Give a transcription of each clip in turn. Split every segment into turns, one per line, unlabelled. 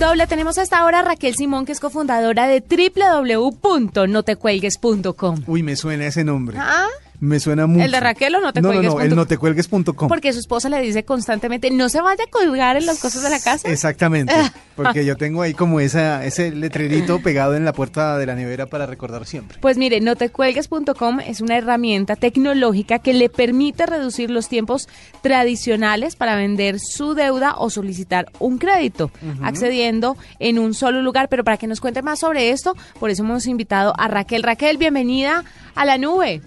Doble, tenemos hasta ahora a Raquel Simón, que es cofundadora de www.notecuelgues.com.
Uy, me suena ese nombre.
Ah,
Me suena mucho.
¿El de Raquel o no te
No, no,
cuelgues
no,
punto
el
com?
notecuelgues.com.
porque su esposa le dice constantemente, no se vaya a colgar en las cosas de la casa.
Exactamente, porque yo tengo ahí como esa, ese letrerito pegado en la puerta de la nevera para recordar siempre.
Pues mire, notecuelgues.com es una herramienta tecnológica que le permite reducir los tiempos tradicionales para vender su deuda o solicitar un crédito, accediendo en un solo lugar. Pero para que nos cuente más sobre esto, por eso hemos invitado a Raquel. Raquel, bienvenida a la nube.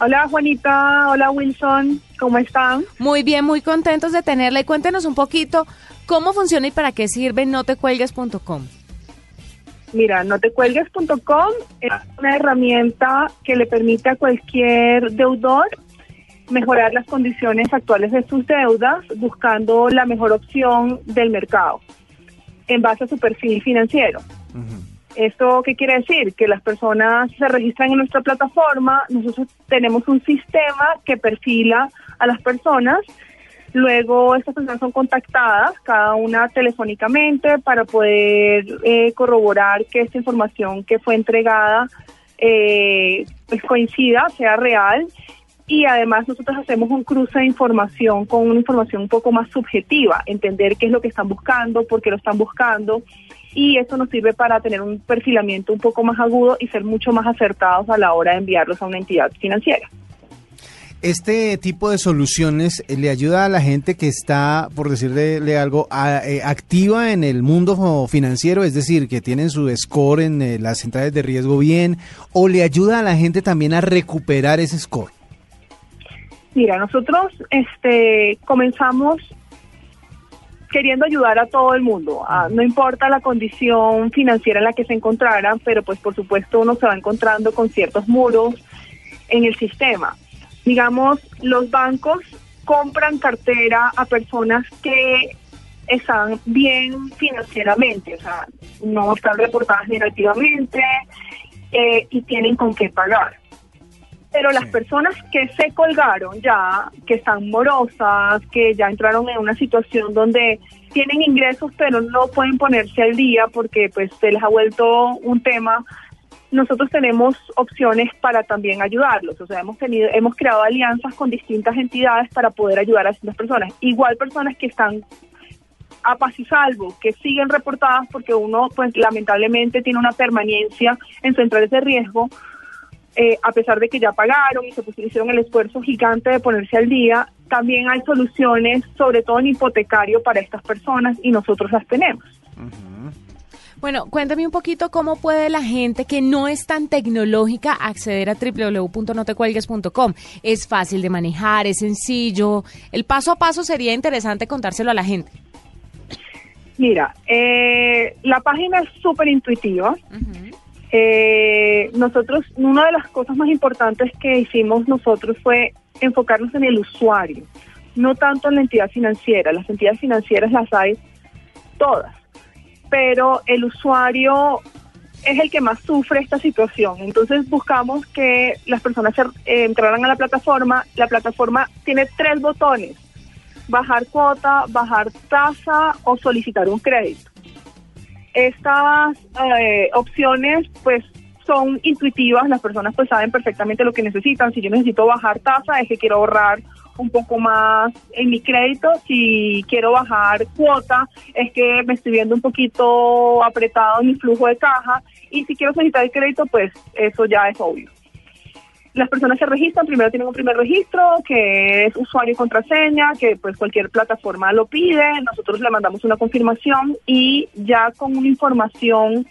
Hola Juanita, hola Wilson, ¿cómo están?
Muy bien, muy contentos de tenerla y cuéntenos un poquito cómo funciona y para qué sirve notecuelgues.com.
Mira, notecuelgues.com es una herramienta que le permite a cualquier deudor mejorar las condiciones actuales de sus deudas buscando la mejor opción del mercado en base a su perfil financiero. ¿Esto qué quiere decir? Que las personas se registran en nuestra plataforma, nosotros tenemos un sistema que perfila a las personas, luego estas personas son contactadas, cada una telefónicamente, para poder eh, corroborar que esta información que fue entregada eh, pues coincida, sea real, y además nosotros hacemos un cruce de información con una información un poco más subjetiva, entender qué es lo que están buscando, por qué lo están buscando, y esto nos sirve para tener un perfilamiento un poco más agudo y ser mucho más acertados a la hora de enviarlos a una entidad financiera.
Este tipo de soluciones eh, le ayuda a la gente que está, por decirle algo, a- eh, activa en el mundo financiero, es decir, que tienen su score en eh, las centrales de riesgo bien, o le ayuda a la gente también a recuperar ese score.
Mira, nosotros este, comenzamos queriendo ayudar a todo el mundo, a- no importa la condición financiera en la que se encontraran, pero pues por supuesto uno se va encontrando con ciertos muros en el sistema. Digamos, los bancos compran cartera a personas que están bien financieramente, o sea, no están reportadas negativamente eh, y tienen con qué pagar pero las
Sí.
personas que se colgaron ya, que están morosas, que ya entraron en una situación donde tienen ingresos pero no pueden ponerse al día porque pues se les ha vuelto un tema, nosotros tenemos opciones para también ayudarlos, o sea, hemos tenido hemos creado alianzas con distintas entidades para poder ayudar a estas personas, igual personas que están a paz y salvo, que siguen reportadas porque uno pues lamentablemente tiene una permanencia en centrales de riesgo, eh, a pesar de que ya pagaron y se pus- hicieron el esfuerzo gigante de ponerse al día, también hay soluciones, sobre todo en hipotecario, para estas personas y nosotros las tenemos.
Bueno, cuéntame un poquito cómo puede la gente que no es tan tecnológica acceder a www.notecuelgues.com. Es fácil de manejar, es sencillo. El paso a paso sería interesante contárselo a la gente.
Mira, eh, la página es súper intuitiva. Eh, nosotros, una de las cosas más importantes que hicimos nosotros fue enfocarnos en el usuario, no tanto en la entidad financiera. Las entidades financieras las hay todas, pero el usuario es el que más sufre esta situación. Entonces buscamos que las personas eh, entraran a la plataforma. La plataforma tiene tres botones, bajar cuota, bajar tasa o solicitar un crédito. Estas eh, opciones pues son intuitivas, las personas pues saben perfectamente lo que necesitan. Si yo necesito bajar tasa es que quiero ahorrar un poco más en mi crédito. Si quiero bajar cuota es que me estoy viendo un poquito apretado en mi flujo de caja. Y si quiero solicitar el crédito pues eso ya es obvio. Las personas se registran, primero tienen un primer registro que es usuario y contraseña, que pues cualquier plataforma lo pide, nosotros le mandamos una confirmación y ya con una información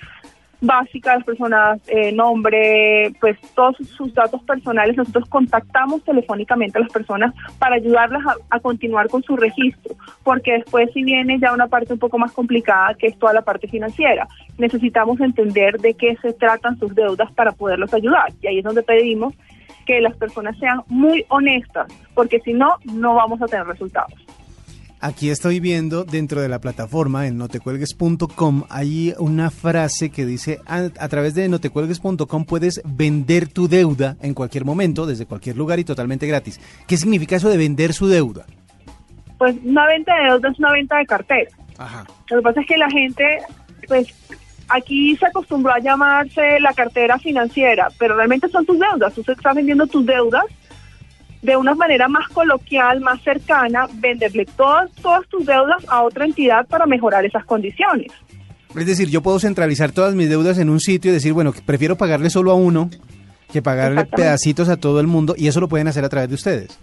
básica las personas, eh, nombre, pues todos sus datos personales, nosotros contactamos telefónicamente a las personas para ayudarlas a continuar con su registro, porque después si viene ya una parte un poco más complicada que es toda la parte financiera, necesitamos entender de qué se tratan sus deudas para poderlos ayudar y ahí es donde pedimos que las personas sean muy honestas, porque si no, no vamos a tener resultados.
Aquí estoy viendo dentro de la plataforma en notecuelgues.com hay una frase que dice a, a través de notecuelgues.com puedes vender tu deuda en cualquier momento, desde cualquier lugar y totalmente gratis. ¿Qué significa eso de vender su deuda?
Pues una venta de deuda es una venta de cartera. Lo que pasa es que la gente, pues aquí se acostumbró a llamarse la cartera financiera, pero realmente son tus deudas. Tú estás vendiendo tus deudas de una manera más coloquial, más cercana, venderle todas, todas tus deudas a otra entidad para mejorar esas condiciones.
Es decir, yo puedo centralizar todas mis deudas en un sitio y decir, bueno, prefiero pagarle solo a uno que pagarle pedacitos a todo el mundo y eso lo pueden hacer a través de ustedes.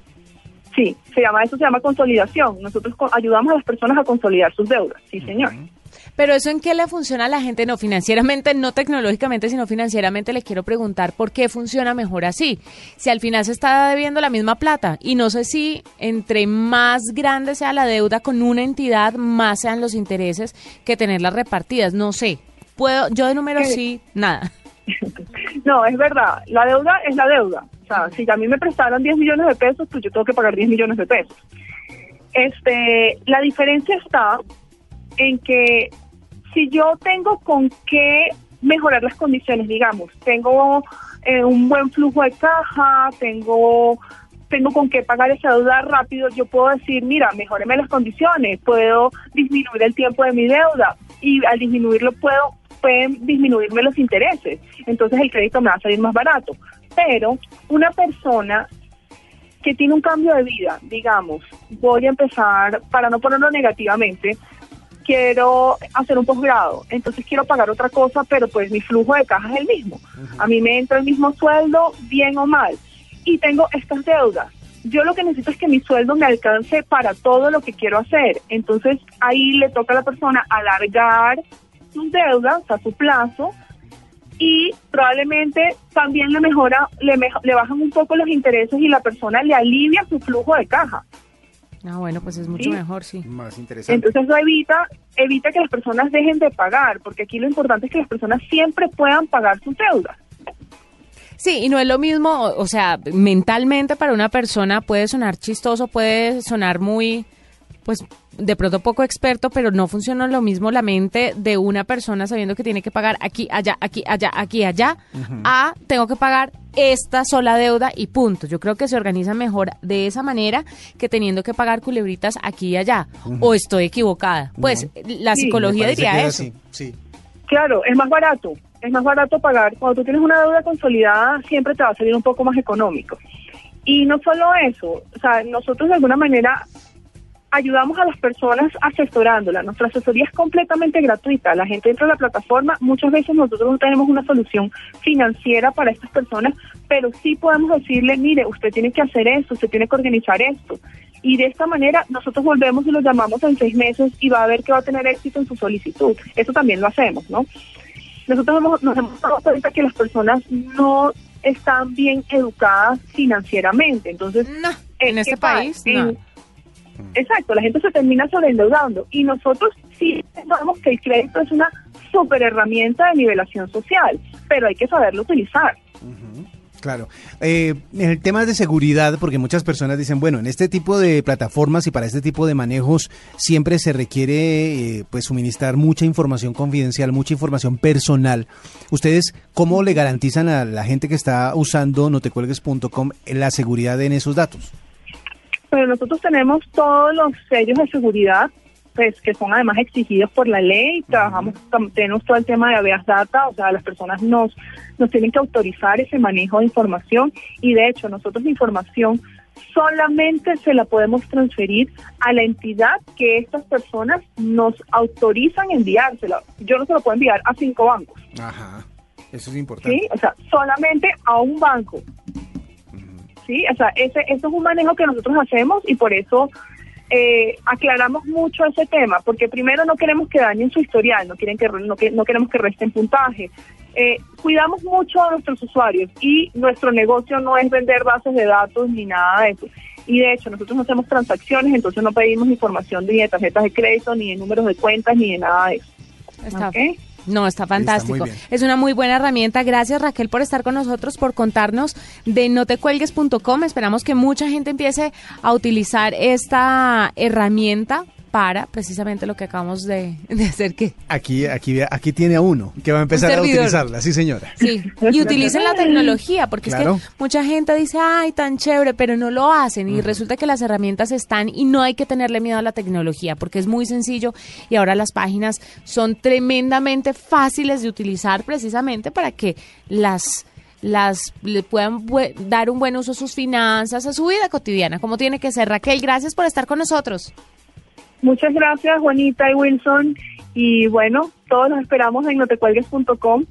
Sí, se llama eso se llama consolidación. Nosotros ayudamos a las personas a consolidar sus deudas. Sí, señor.
Pero eso en qué le funciona a la gente, no financieramente, no tecnológicamente, sino financieramente, le quiero preguntar por qué funciona mejor así. Si al final se está debiendo la misma plata y no sé si entre más grande sea la deuda con una entidad, más sean los intereses que tenerlas repartidas. No sé. Puedo, yo de números sí, nada.
No, es verdad. La deuda es la deuda. O sea, si a mí me prestaron 10 millones de pesos, pues yo tengo que pagar 10 millones de pesos. Este, la diferencia está en que si yo tengo con qué mejorar las condiciones, digamos, tengo eh, un buen flujo de caja, tengo tengo con qué pagar esa deuda rápido, yo puedo decir, mira, mejoreme las condiciones, puedo disminuir el tiempo de mi deuda y al disminuirlo puedo pueden disminuirme los intereses, entonces el crédito me va a salir más barato. Pero una persona que tiene un cambio de vida, digamos, voy a empezar, para no ponerlo negativamente, quiero hacer un posgrado, entonces quiero pagar otra cosa, pero pues mi flujo de caja es el mismo. A mí me entra el mismo sueldo, bien o mal, y tengo estas deudas. Yo lo que necesito es que mi sueldo me alcance para todo lo que quiero hacer. Entonces ahí le toca a la persona alargar sus deudas, a su plazo, y probablemente también le mejora, le, le bajan un poco los intereses y la persona le alivia su flujo de caja.
Ah, bueno, pues es mucho mejor, sí.
Más interesante.
Entonces eso evita, evita que las personas dejen de pagar, porque aquí lo importante es que las personas siempre puedan pagar sus deudas.
Sí, y no es lo mismo, o sea, mentalmente para una persona puede sonar chistoso, puede sonar muy, pues de pronto poco experto, pero no funciona lo mismo la mente de una persona sabiendo que tiene que pagar aquí, allá, aquí, allá, aquí, allá, a tengo que pagar esta sola deuda y punto. Yo creo que se organiza mejor de esa manera que teniendo que pagar culebritas aquí y allá. O estoy equivocada. Pues la psicología diría eso.
sí. Claro, es más barato. Es más barato pagar. Cuando tú tienes una deuda consolidada, siempre te va a salir un poco más económico. Y no solo eso, o sea, nosotros de alguna manera ayudamos a las personas asesorándolas. Nuestra asesoría es completamente gratuita. La gente entra a la plataforma. Muchas veces nosotros no tenemos una solución financiera para estas personas, pero sí podemos decirle, mire, usted tiene que hacer esto, usted tiene que organizar esto. Y de esta manera nosotros volvemos y lo llamamos en seis meses y va a ver que va a tener éxito en su solicitud. Eso también lo hacemos, ¿no? Nosotros nos hemos dado cuenta que las personas no están bien educadas financieramente. Entonces,
en este país, no
Exacto, la gente se termina sobreendeudando y nosotros sí sabemos que el crédito es una super herramienta de nivelación social, pero hay que saberlo utilizar.
Claro. Eh, en el tema de seguridad, porque muchas personas dicen, bueno, en este tipo de plataformas y para este tipo de manejos siempre se requiere eh, pues suministrar mucha información confidencial, mucha información personal. ¿Ustedes cómo le garantizan a la gente que está usando notecuelgues.com la seguridad en esos datos?
Pero nosotros tenemos todos los sellos de seguridad, pues que son además exigidos por la ley. Trabajamos, tenemos todo el tema de habeas data, o sea, las personas nos, nos tienen que autorizar ese manejo de información y de hecho nosotros la información solamente se la podemos transferir a la entidad que estas personas nos autorizan enviársela. Yo no se lo puedo enviar a cinco bancos.
Ajá, eso es importante.
Sí, o sea, solamente a un banco. ¿Sí? O sea, ese, eso es un manejo que nosotros hacemos y por eso eh, aclaramos mucho ese tema, porque primero no queremos que dañen su historial, no, quieren que, no, no queremos que resten puntaje. Eh, cuidamos mucho a nuestros usuarios y nuestro negocio no es vender bases de datos ni nada de eso. Y de hecho, nosotros no hacemos transacciones, entonces no pedimos información ni de tarjetas de crédito, ni de números de cuentas, ni de nada de eso.
Está. No, está fantástico. es una muy buena herramienta. Gracias Raquel por estar con nosotros, por contarnos de notecuelgues.com. Esperamos que mucha gente empiece a utilizar esta herramienta para precisamente lo que acabamos de, de hacer que
Aquí, aquí, aquí tiene a uno que va a empezar a utilizarla, sí señora.
Sí, y utilicen la tecnología, porque
Claro.
es que mucha gente dice, ay, tan chévere, pero no lo hacen. Y resulta que las herramientas están y no hay que tenerle miedo a la tecnología, porque es muy sencillo y ahora las páginas son tremendamente fáciles de utilizar precisamente para que las las le puedan dar un buen uso a sus finanzas, a su vida cotidiana, como tiene que ser. Raquel, gracias por estar con nosotros.
Muchas gracias, Juanita y Wilson. Y bueno, todos los esperamos en notecuelgues.com.